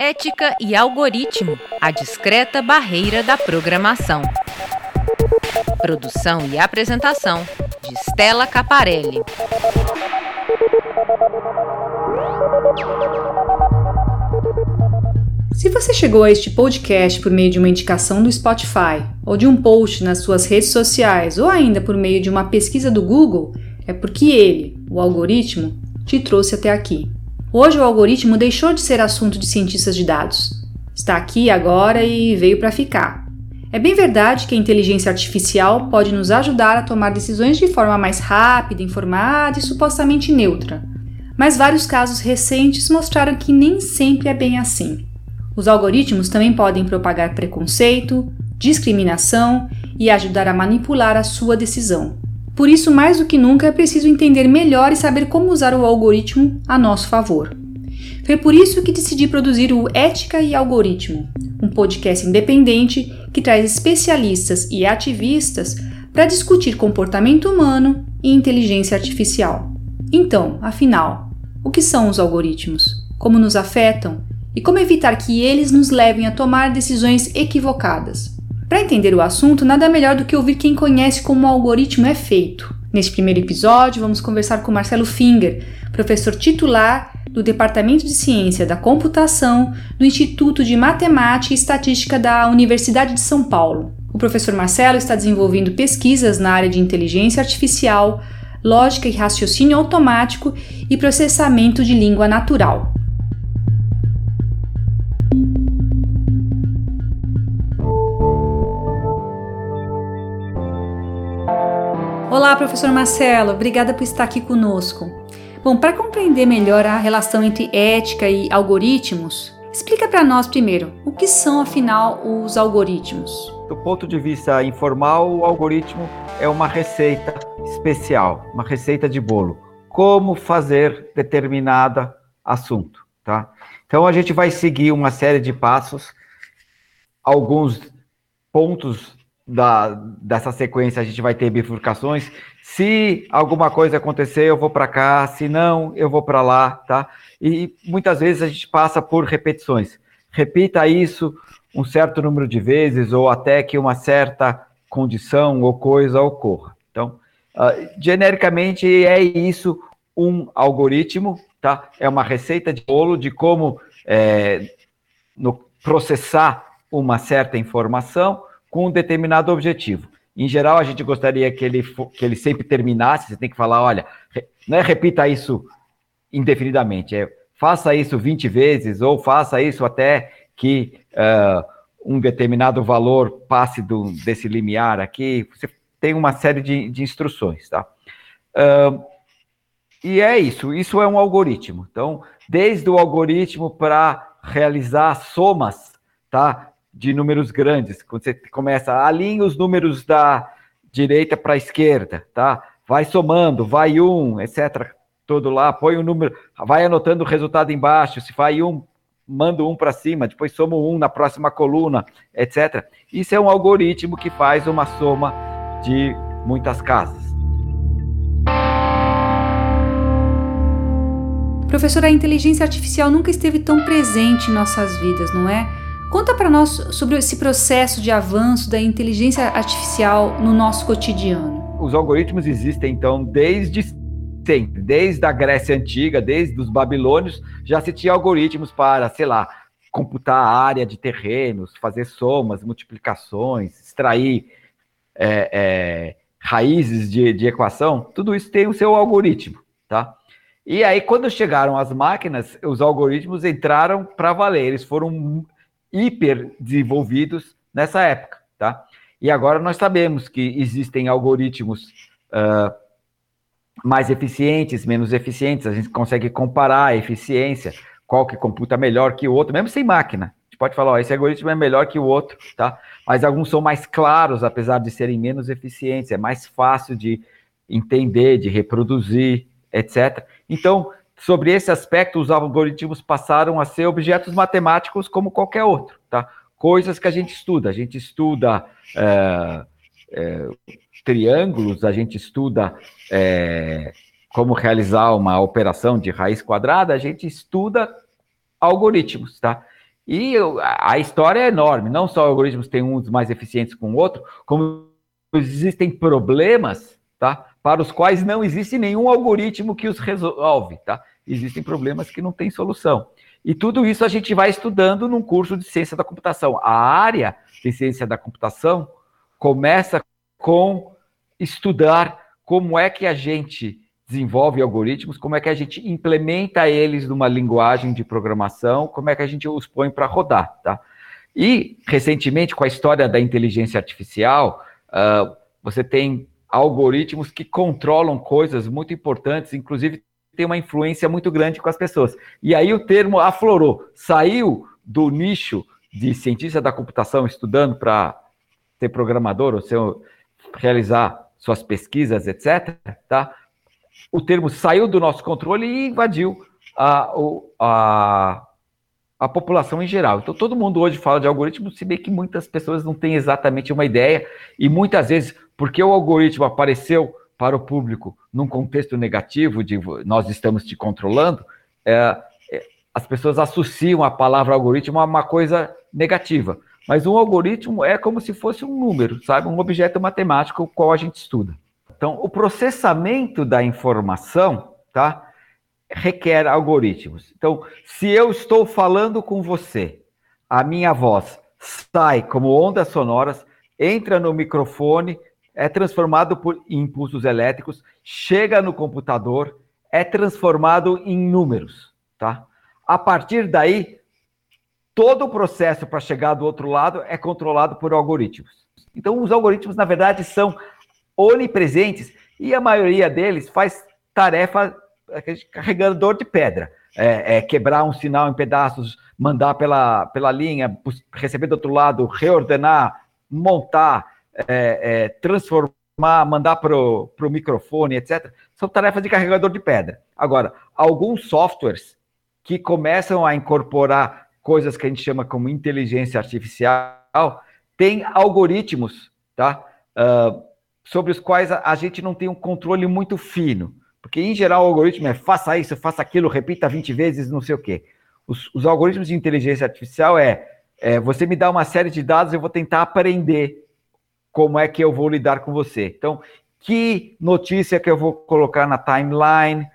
Ética e algoritmo a discreta barreira da programação. Produção e apresentação de Stella Caparelli. Se você chegou a este podcast por meio de uma indicação do Spotify, ou de um post nas suas redes sociais, ou ainda por meio de uma pesquisa do Google, é porque ele, o algoritmo, te trouxe até aqui. Hoje o algoritmo deixou de ser assunto de cientistas de dados. Está aqui agora e veio para ficar. É bem verdade que a inteligência artificial pode nos ajudar a tomar decisões de forma mais rápida, informada e supostamente neutra. Mas vários casos recentes mostraram que nem sempre é bem assim. Os algoritmos também podem propagar preconceito, discriminação e ajudar a manipular a sua decisão. Por isso, mais do que nunca, é preciso entender melhor e saber como usar o algoritmo a nosso favor. Foi por isso que decidi produzir o Ética e Algoritmo, um podcast independente que traz especialistas e ativistas para discutir comportamento humano e inteligência artificial. Então, afinal, o que são os algoritmos? Como nos afetam? E como evitar que eles nos levem a tomar decisões equivocadas? Para entender o assunto, nada melhor do que ouvir quem conhece como o algoritmo é feito. Neste primeiro episódio, vamos conversar com Marcelo Finger, professor titular do Departamento de Ciência da Computação do Instituto de Matemática e Estatística da Universidade de São Paulo. O professor Marcelo está desenvolvendo pesquisas na área de inteligência artificial, lógica e raciocínio automático e processamento de língua natural. Professor Marcelo, obrigada por estar aqui conosco. Bom, para compreender melhor a relação entre ética e algoritmos, explica para nós primeiro o que são, afinal, os algoritmos. Do ponto de vista informal, o algoritmo é uma receita especial, uma receita de bolo. Como fazer determinado assunto, tá? Então a gente vai seguir uma série de passos, alguns pontos da, dessa sequência a gente vai ter bifurcações. Se alguma coisa acontecer, eu vou para cá, se não, eu vou para lá, tá? E muitas vezes a gente passa por repetições. Repita isso um certo número de vezes ou até que uma certa condição ou coisa ocorra. Então, uh, genericamente é isso um algoritmo, tá? É uma receita de bolo de como é, no, processar uma certa informação com um determinado objetivo. Em geral, a gente gostaria que ele, que ele sempre terminasse, você tem que falar, olha, não é repita isso indefinidamente, é faça isso 20 vezes, ou faça isso até que uh, um determinado valor passe do, desse limiar aqui. Você tem uma série de, de instruções, tá? Uh, e é isso, isso é um algoritmo. Então, desde o algoritmo para realizar somas, tá? De números grandes. Quando você começa, alinha os números da direita para a esquerda, tá? Vai somando, vai um, etc. Todo lá, põe o um número, vai anotando o resultado embaixo. Se vai um, manda um para cima, depois soma um na próxima coluna, etc. Isso é um algoritmo que faz uma soma de muitas casas. Professor, a inteligência artificial nunca esteve tão presente em nossas vidas, não é? Conta para nós sobre esse processo de avanço da inteligência artificial no nosso cotidiano. Os algoritmos existem então desde sempre, desde a Grécia antiga, desde os babilônios, já se tinha algoritmos para, sei lá, computar a área de terrenos, fazer somas, multiplicações, extrair é, é, raízes de, de equação, tudo isso tem o seu algoritmo, tá? E aí, quando chegaram as máquinas, os algoritmos entraram para valer, eles foram hiper desenvolvidos nessa época, tá? E agora nós sabemos que existem algoritmos uh, mais eficientes, menos eficientes, a gente consegue comparar a eficiência, qual que computa melhor que o outro, mesmo sem máquina. A gente pode falar, ó, esse algoritmo é melhor que o outro, tá? Mas alguns são mais claros, apesar de serem menos eficientes, é mais fácil de entender, de reproduzir, etc. Então, sobre esse aspecto, os algoritmos passaram a ser objetos matemáticos como qualquer outro, tá? Coisas que a gente estuda. A gente estuda é, é, triângulos, a gente estuda é, como realizar uma operação de raiz quadrada, a gente estuda algoritmos, tá? E a história é enorme, não só algoritmos têm uns mais eficientes com o outro, como existem problemas, tá? Para os quais não existe nenhum algoritmo que os resolve, tá? Existem problemas que não têm solução. E tudo isso a gente vai estudando num curso de ciência da computação. A área de ciência da computação começa com estudar como é que a gente desenvolve algoritmos, como é que a gente implementa eles numa linguagem de programação, como é que a gente os põe para rodar, tá? E, recentemente, com a história da inteligência artificial, uh, você tem algoritmos que controlam coisas muito importantes, inclusive tem uma influência muito grande com as pessoas. E aí o termo aflorou, saiu do nicho de cientista da computação estudando para ser programador ou ser, realizar suas pesquisas, etc., tá? o termo saiu do nosso controle e invadiu a, a, a população em geral. Então, todo mundo hoje fala de algoritmo, se bem que muitas pessoas não têm exatamente uma ideia, e muitas vezes, porque o algoritmo apareceu para o público num contexto negativo, de nós estamos te controlando, é, é, as pessoas associam a palavra algoritmo a uma coisa negativa. Mas um algoritmo é como se fosse um número, sabe? Um objeto matemático, o qual a gente estuda. Então, o processamento da informação, tá? Requer algoritmos. Então, se eu estou falando com você, a minha voz sai como ondas sonoras, entra no microfone, é transformado por impulsos elétricos, chega no computador, é transformado em números, tá? A partir daí, todo o processo para chegar do outro lado é controlado por algoritmos. Então, os algoritmos, na verdade, são onipresentes e a maioria deles faz tarefa carregador de pedra. É, é, quebrar um sinal em pedaços, mandar pela, pela linha, receber do outro lado, reordenar, montar, é, é transformar, mandar para o microfone, etc. São tarefas de carregador de pedra. Agora, alguns softwares que começam a incorporar coisas que a gente chama como inteligência artificial têm algoritmos, tá? Uh, sobre os quais a, a gente não tem um controle muito fino. Porque, em geral, o algoritmo é faça isso, faça aquilo, repita 20 vezes, não sei o quê. Os, os algoritmos de inteligência artificial é, é, você me dá uma série de dados, eu vou tentar aprender como é que eu vou lidar com você. Então, que notícia que eu vou colocar na timeline,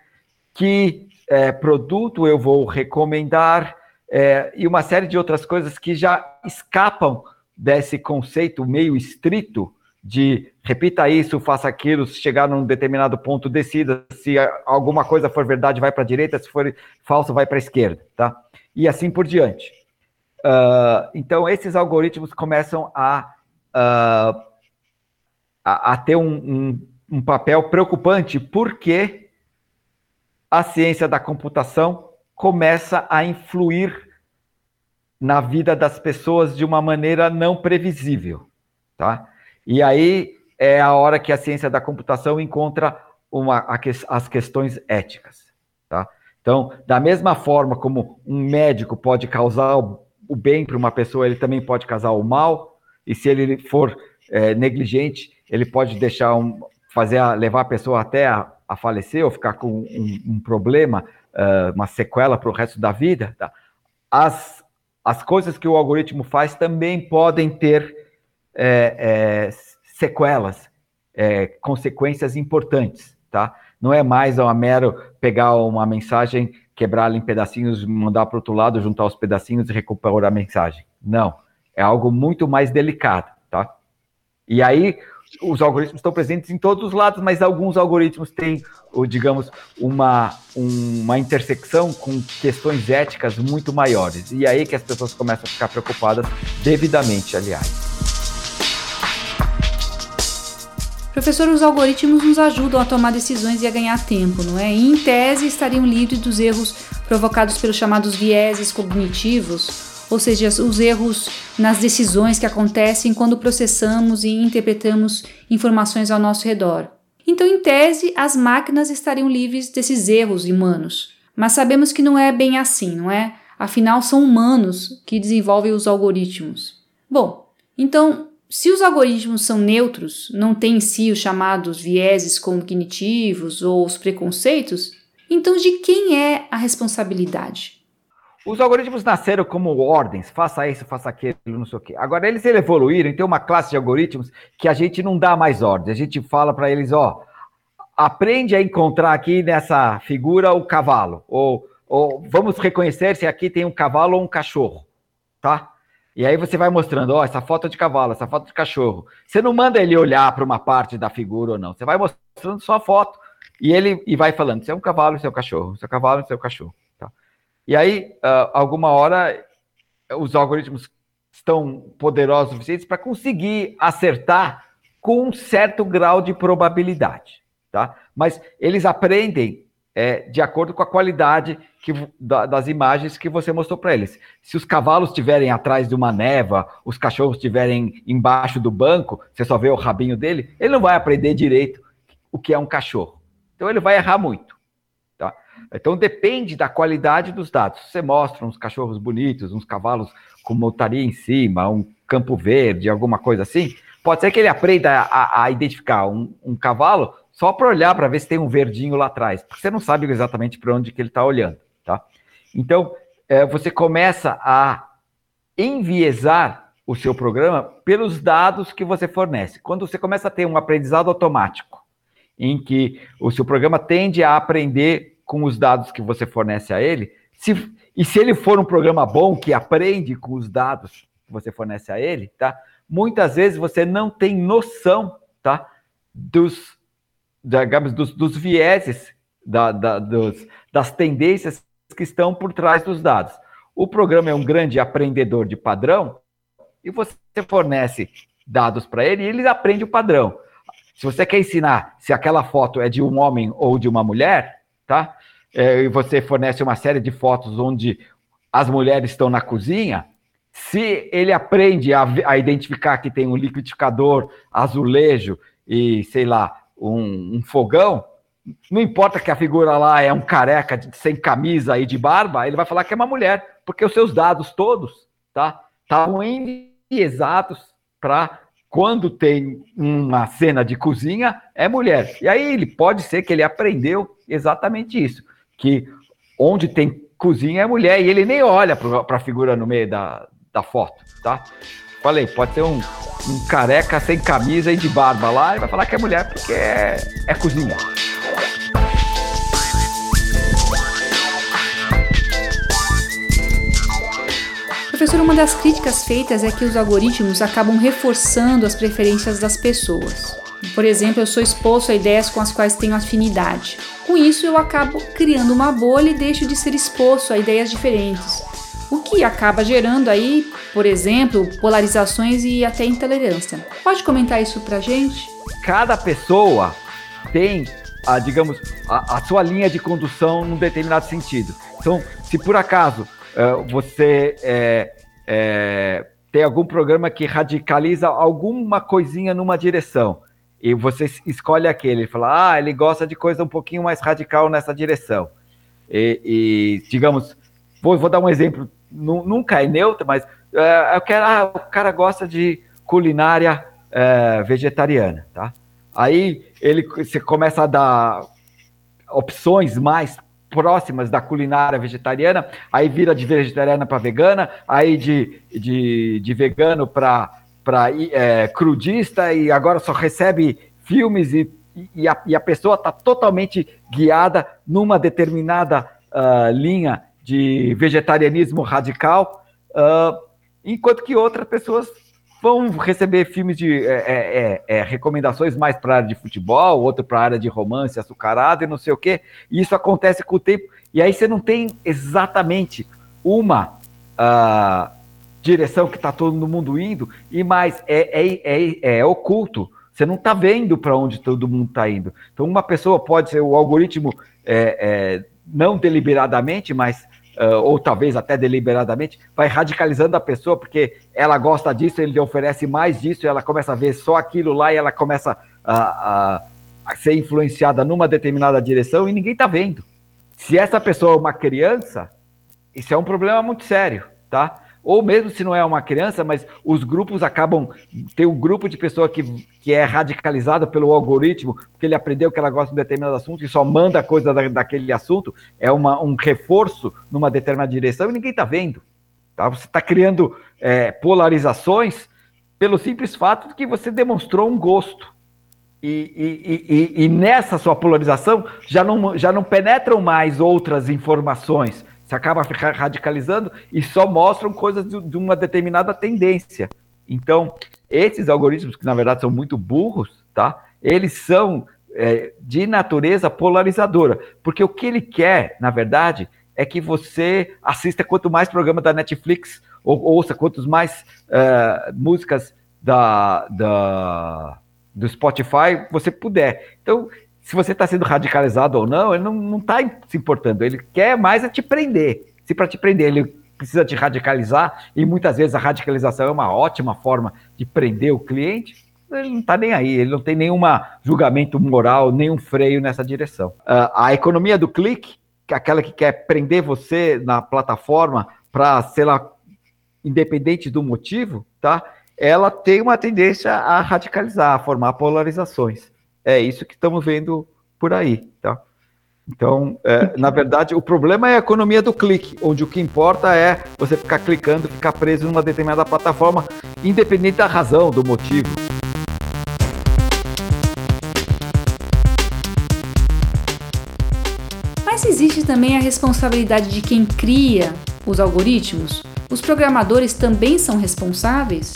que é, produto eu vou recomendar, é, e uma série de outras coisas que já escapam desse conceito meio estrito de repita isso, faça aquilo, se chegar num determinado ponto, decida. Se alguma coisa for verdade, vai para a direita, se for falso, vai para a esquerda, tá? E assim por diante. Uh, então, esses algoritmos começam a, uh, a, a, ter um, um, um papel preocupante, porque a ciência da computação começa a influir na vida das pessoas de uma maneira não previsível, tá? E aí é a hora que a ciência da computação encontra uma, as questões éticas. Tá? Então, da mesma forma como um médico pode causar o bem para uma pessoa, ele também pode causar o mal, e se ele for é, negligente, ele pode deixar um, fazer a, levar a pessoa até a, a falecer ou ficar com um, um problema, uh, uma sequela para o resto da vida. Tá? As, as coisas que o algoritmo faz também podem ter é, é, sequelas, é, consequências importantes, tá? Não é mais uma mero pegar uma mensagem, quebrá-la em pedacinhos, mandar para outro lado, juntar os pedacinhos e recuperar a mensagem. Não, é algo muito mais delicado, tá? E aí os algoritmos estão presentes em todos os lados, mas alguns algoritmos têm, digamos, uma, uma intersecção com questões éticas muito maiores. E aí que as pessoas começam a ficar preocupadas, devidamente, aliás. Professor, os algoritmos nos ajudam a tomar decisões e a ganhar tempo, não é? E, em tese, estariam livres dos erros provocados pelos chamados vieses cognitivos, ou seja, os erros nas decisões que acontecem quando processamos e interpretamos informações ao nosso redor. Então, em tese, as máquinas estariam livres desses erros humanos. Mas sabemos que não é bem assim, não é? Afinal, são humanos que desenvolvem os algoritmos. Bom, então se os algoritmos são neutros, não têm em si os chamados vieses cognitivos ou os preconceitos, então de quem é a responsabilidade? os algoritmos nasceram como ordens, faça isso, faça aquilo, não sei o quê. Agora eles evoluíram e tem uma classe de algoritmos que a gente não dá mais ordens. A gente fala para eles, ó, aprende a encontrar aqui nessa figura o cavalo, ou, ou vamos reconhecer se aqui tem um cavalo ou um cachorro, tá? E aí você vai mostrando, ó, essa foto é de cavalo, essa foto é de cachorro. Você não manda ele olhar para uma parte da figura ou não. Você vai mostrando só a foto e ele e vai falando, isso é um cavalo, isso é um cachorro, isso é um cavalo, isso é um cachorro. E aí, uh, alguma hora, os algoritmos estão poderosos o suficientes para conseguir acertar com um certo grau de probabilidade, tá? Mas eles aprendem é, de acordo com a qualidade que, da, das imagens que você mostrou para eles. Se os cavalos estiverem atrás de uma neva, os cachorros estiverem embaixo do banco, você só vê o rabinho dele, ele não vai aprender direito o que é um cachorro. Então ele vai errar muito. Então depende da qualidade dos dados. Você mostra uns cachorros bonitos, uns cavalos com montaria em cima, um campo verde, alguma coisa assim, pode ser que ele aprenda a, a identificar um, um, cavalo só para olhar para ver se tem um verdinho lá atrás, porque você não sabe exatamente para onde que ele está olhando, tá? Então é, você começa a enviesar o seu programa pelos dados que você fornece. Quando você começa a ter um aprendizado automático, em que o seu programa tende a aprender com os dados que você fornece a ele, se, e se ele for um programa bom que aprende com os dados que você fornece a ele, tá? Muitas vezes você não tem noção, tá? Dos, digamos, dos, dos vieses, da, da, dos, das tendências que estão por trás dos dados. O programa é um grande aprendedor de padrão e você fornece dados para ele e ele aprende o padrão. Se você quer ensinar se aquela foto é de um homem ou de uma mulher, tá? É, e você fornece uma série de fotos onde as mulheres estão na cozinha, se ele aprende a, a identificar que tem um liquidificador, azulejo e, sei lá, um, um, fogão, não importa que a figura lá é um careca de, sem camisa e de barba, ele vai falar que é uma mulher, porque os seus dados todos, tá? Estavam exatos para quando tem uma cena de cozinha, é mulher. E aí ele pode ser que ele aprendeu exatamente isso, que onde tem cozinha é mulher, e ele nem olha para a figura no meio da, da foto, tá? Falei, pode ter um, um careca sem camisa e de barba lá, e vai falar que é mulher porque é, é cozinha. Professor, uma das críticas feitas é que os algoritmos acabam reforçando as preferências das pessoas. Por exemplo, eu sou exposto a ideias com as quais tenho afinidade. Com isso, eu acabo criando uma bolha e deixo de ser exposto a ideias diferentes, o que acaba gerando aí, por exemplo, polarizações e até intolerância. Pode comentar isso pra gente? Cada pessoa tem, a, digamos, a, a sua linha de condução num determinado sentido. Então, se por acaso uh, você é, é, tem algum programa que radicaliza alguma coisinha numa direção e você escolhe aquele, fala, ah, ele gosta de coisa um pouquinho mais radical nessa direção. E, e digamos, vou, vou, dar um exemplo, nunca é neutro, mas é, eu quero, ah, o cara gosta de culinária é, vegetariana, tá? Aí ele, você começa a dar opções mais próximas da culinária vegetariana, aí vira de vegetariana para vegana, aí de, de, de vegano para é, crudista e agora só recebe filmes e, e, a, e a pessoa está totalmente guiada numa determinada uh, linha de vegetarianismo radical, uh, enquanto que outras pessoas vão receber filmes de é, é, é, é recomendações mais para a área de futebol, outro para a área de romance açucarado e não sei o quê. E isso acontece com o tempo. E aí você não tem exatamente uma uh, direção que está todo mundo indo, e mais é, é, é, é oculto. Você não está vendo para onde todo mundo está indo. Então, uma pessoa pode ser o algoritmo não deliberadamente, mas uh, ou talvez até deliberadamente, vai radicalizando a pessoa, porque ela gosta disso, ele lhe oferece mais disso, ela começa a ver só aquilo lá e ela começa a, a, a ser influenciada numa determinada direção e ninguém está vendo. Se essa pessoa é uma criança, isso é um problema muito sério, tá? Ou mesmo se não é uma criança, mas os grupos acabam. Tem um grupo de pessoa que, que é radicalizada pelo algoritmo, porque ele aprendeu que ela gosta de um determinado assunto e só manda coisa da, daquele assunto, é uma, um reforço numa determinada direção e ninguém está vendo. Tá? Você está criando é, polarizações pelo simples fato de que você demonstrou um gosto. E, e, e, e, nessa sua polarização já não, já não penetram mais outras informações. Você acaba radicalizando e só mostram coisas de, de uma determinada tendência. Então, esses algoritmos, que na verdade são muito burros, tá? Eles são é, de natureza polarizadora. Porque o que ele quer, na verdade, é que você assista quanto mais programa da Netflix, ou ouça quantos mais uh, músicas da, da do Spotify você puder. Então, se você está sendo radicalizado ou não, ele não está se importando. Ele quer mais é te prender. Se para te prender ele precisa te radicalizar, e muitas vezes a radicalização é uma ótima forma de prender o cliente, ele não está nem aí, ele não tem nenhum julgamento moral, nenhum freio nessa direção. Uh, a economia do clique, que é aquela que quer prender você na plataforma para, sei lá, independente do motivo, tá? ela tem uma tendência a radicalizar, a formar polarizações. É isso que estamos vendo por aí, tá? Então, é, na verdade, o problema é a economia do clique, onde o que importa é você ficar clicando, ficar preso numa determinada plataforma, independente da razão, do motivo. Mas existe também a responsabilidade de quem cria os algoritmos? Os programadores também são responsáveis?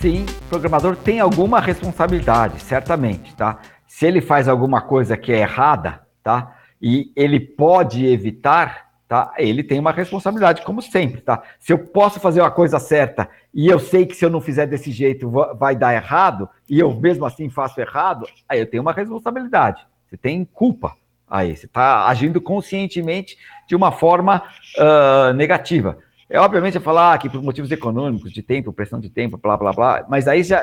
sim, o programador tem alguma responsabilidade, certamente, tá? Se ele faz alguma coisa que é errada, tá? E ele pode evitar, tá? Ele tem uma responsabilidade, como sempre, tá? Se eu posso fazer uma coisa certa e eu sei que se eu não fizer desse jeito vai dar errado, e eu mesmo assim faço errado, aí eu tenho uma responsabilidade. Você tem culpa aí, você está agindo conscientemente de uma forma uh, negativa. É obviamente falar ah, que por motivos econômicos, de tempo, pressão de tempo, blá blá blá, mas aí já,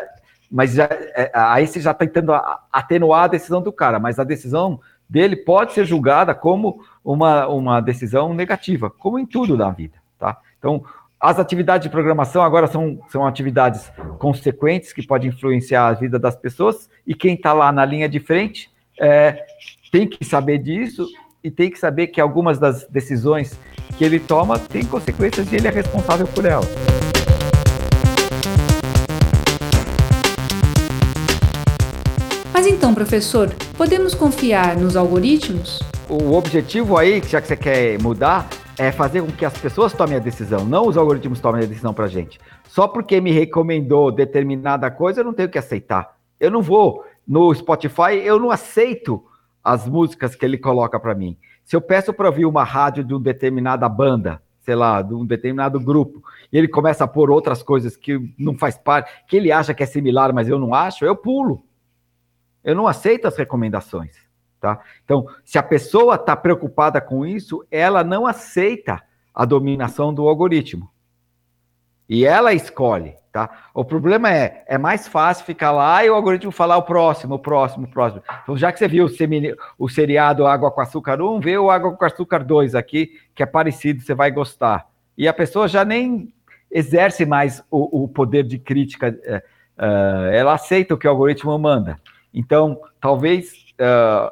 mas já, é, aí você já está tentando atenuar a decisão do cara, mas a decisão dele pode ser julgada como uma, uma decisão negativa, como em tudo na vida, tá? Então, as atividades de programação agora são, são atividades consequentes que podem influenciar a vida das pessoas, e quem está lá na linha de frente é, tem que saber disso e tem que saber que algumas das decisões que ele toma tem consequências e ele é responsável por elas. Mas então, professor, podemos confiar nos algoritmos? O objetivo aí, já que você quer mudar, é fazer com que as pessoas tomem a decisão, não os algoritmos tomem a decisão para gente. Só porque me recomendou determinada coisa, eu não tenho que aceitar. Eu não vou no Spotify, eu não aceito as músicas que ele coloca para mim. Se eu peço para ouvir uma rádio de uma determinada banda, sei lá, de um determinado grupo, e ele começa a pôr outras coisas que não faz parte, que ele acha que é similar, mas eu não acho, eu pulo. Eu não aceito as recomendações, tá? Então, se a pessoa está preocupada com isso, ela não aceita a dominação do algoritmo. E ela escolhe. Tá? O problema é, é mais fácil ficar lá e o algoritmo falar o próximo, o próximo, o próximo. Então, já que você viu o, semine, o seriado Água com Açúcar 1, vê o Água com Açúcar 2 aqui, que é parecido, você vai gostar. E a pessoa já nem exerce mais o, o poder de crítica, uh, uh, ela aceita o que o algoritmo manda. Então, talvez uh,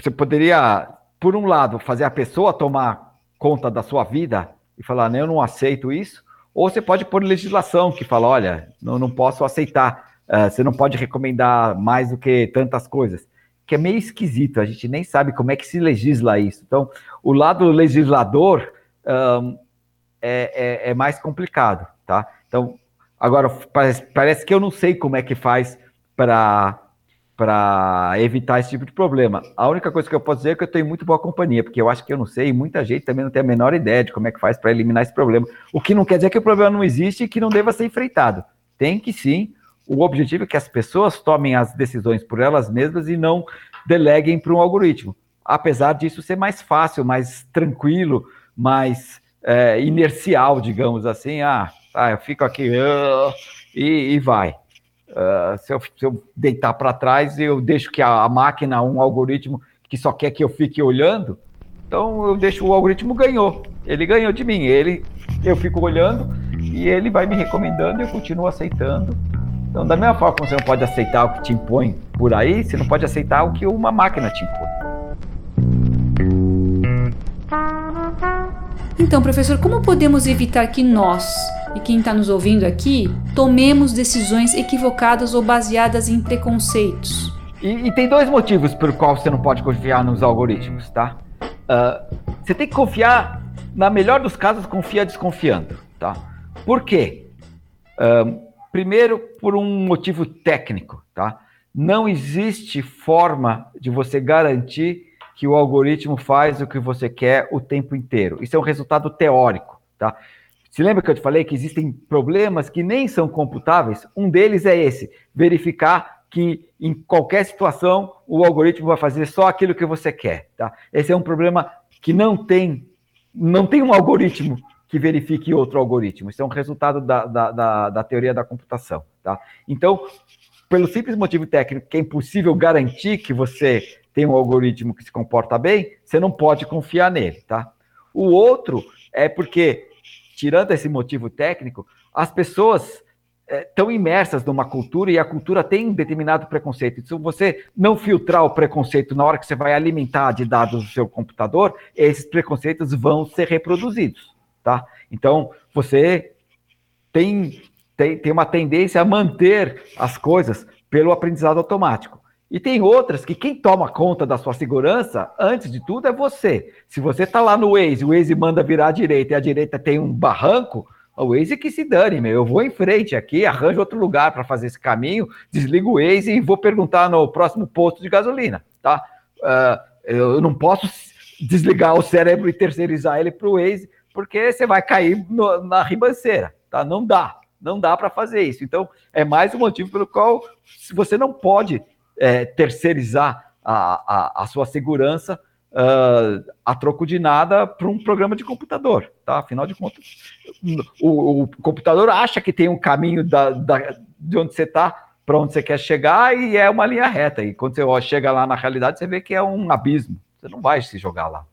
você poderia, por um lado, fazer a pessoa tomar conta da sua vida e falar, eu não aceito isso, ou você pode pôr legislação que fala, olha, não, não posso aceitar, uh, você não pode recomendar mais do que tantas coisas. Que é meio esquisito, a gente nem sabe como é que se legisla isso. Então, o lado legislador um, é, é, é, mais complicado, tá? Então, agora, parece, parece que eu não sei como é que faz para evitar esse tipo de problema. A única coisa que eu posso dizer é que eu tenho muito boa companhia, porque eu acho que eu não sei e muita gente também não tem a menor ideia de como é que faz para eliminar esse problema. O que não quer dizer que o problema não existe e que não deva ser enfrentado. Tem que sim. O objetivo é que as pessoas tomem as decisões por elas mesmas e não deleguem para um algoritmo. Apesar disso ser mais fácil, mais tranquilo, mais é, inercial, digamos assim. Ah, tá, eu fico aqui uh, e, e vai. Uh, se, eu, se, eu, deitar para trás, eu deixo que a, a, máquina, um algoritmo que só quer que eu fique olhando, Então eu deixo o algoritmo ganhou. Ele ganhou de mim. Ele, eu fico olhando e ele vai me recomendando e eu continuo aceitando. Então, da mesma forma que você não pode aceitar o que te impõe por aí, você não pode aceitar o que uma máquina te impõe. Então, professor, como podemos evitar que nós e quem está nos ouvindo aqui tomemos decisões equivocadas ou baseadas em preconceitos? E, e tem dois motivos pelo qual você não pode confiar nos algoritmos, tá? Uh, você tem que confiar, na melhor dos casos, confia desconfiando, tá? Por quê? Uh, primeiro, por um motivo técnico, tá? Não existe forma de você garantir que o algoritmo faz o que você quer o tempo inteiro. Isso é um resultado teórico, tá? Se lembra que eu te falei que existem problemas que nem são computáveis? Um deles é esse: verificar que em qualquer situação o algoritmo vai fazer só aquilo que você quer, tá? Esse é um problema que não tem, não tem um algoritmo que verifique outro algoritmo. Isso é um resultado da, da, da, da teoria da computação, tá? Então, pelo simples motivo técnico que é impossível garantir que você tem um algoritmo que se comporta bem, você não pode confiar nele, tá? O outro é porque, tirando esse motivo técnico, as pessoas estão é, imersas numa cultura e a cultura tem um determinado preconceito. Se você não filtrar o preconceito na hora que você vai alimentar de dados o seu computador, esses preconceitos vão ser reproduzidos, tá? Então, você tem, tem, tem uma tendência a manter as coisas pelo aprendizado automático. E tem outras que quem toma conta da sua segurança, antes de tudo, é você. Se você está lá no Waze, o Waze manda virar à direita e a direita tem um barranco, o Waze que se dane, meu. Eu vou em frente aqui, arranjo outro lugar para fazer esse caminho, desligo o Waze e vou perguntar no próximo posto de gasolina, tá? Uh, eu não posso desligar o cérebro e terceirizar ele para o Waze, porque você vai cair no, na ribanceira, tá? Não dá, não dá para fazer isso. Então, é mais um motivo pelo qual você não pode é, terceirizar a, a, a, sua segurança uh, a troco de nada para um programa de computador, tá? Afinal de contas, o, o computador acha que tem um caminho da, da de onde você está para onde você quer chegar e é uma linha reta. E quando você chega lá na realidade, você vê que é um abismo. Você não vai se jogar lá.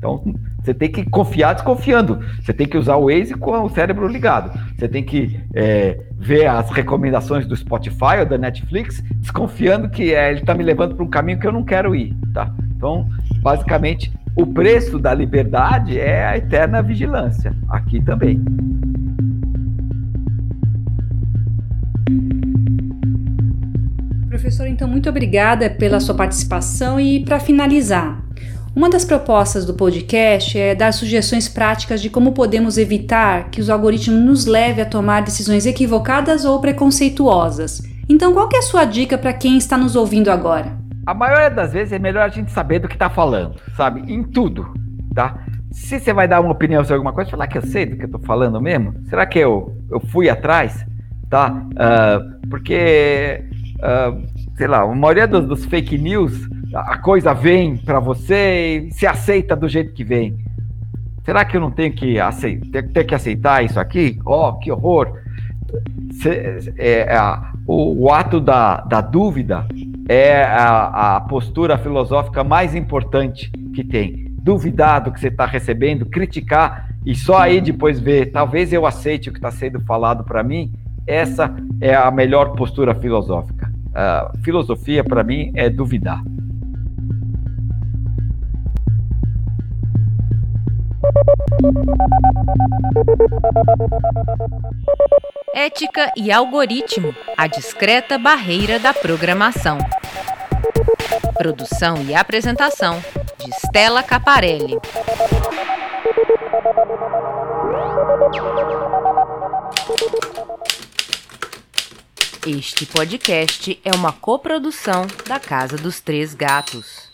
Então, você tem que confiar desconfiando. Você tem que usar o Waze com o cérebro ligado. Você tem que é, ver as recomendações do Spotify ou da Netflix, desconfiando que é, ele está me levando para um caminho que eu não quero ir. Tá? Então, basicamente, o preço da liberdade é a eterna vigilância. Aqui também. Professor, então, muito obrigada pela sua participação. E para finalizar, uma das propostas do podcast é dar sugestões práticas de como podemos evitar que os algoritmos nos levem a tomar decisões equivocadas ou preconceituosas. Então, qual é a sua dica para quem está nos ouvindo agora? A maioria das vezes é melhor a gente saber do que está falando, sabe? Em tudo, tá? Se você vai dar uma opinião sobre alguma coisa, falar que eu sei do que eu estou falando mesmo? Será que eu, eu fui atrás, tá? Uh, porque, uh, sei lá, a maioria dos, dos fake news a coisa vem para você e se aceita do jeito que vem. Será que eu não tenho que aceitar, ter, que aceitar isso aqui? Oh, que horror! Se, é, a, o, o, ato da, da dúvida é a, a postura filosófica mais importante que tem. Duvidar do que você está recebendo, criticar e só aí depois ver, talvez eu aceite o que está sendo falado para mim. Essa é a melhor postura filosófica. A filosofia, para mim, é duvidar. Ética e algoritmo a discreta barreira da programação. Produção e apresentação de Stella Caparelli. Este podcast é uma coprodução da Casa dos Três Gatos.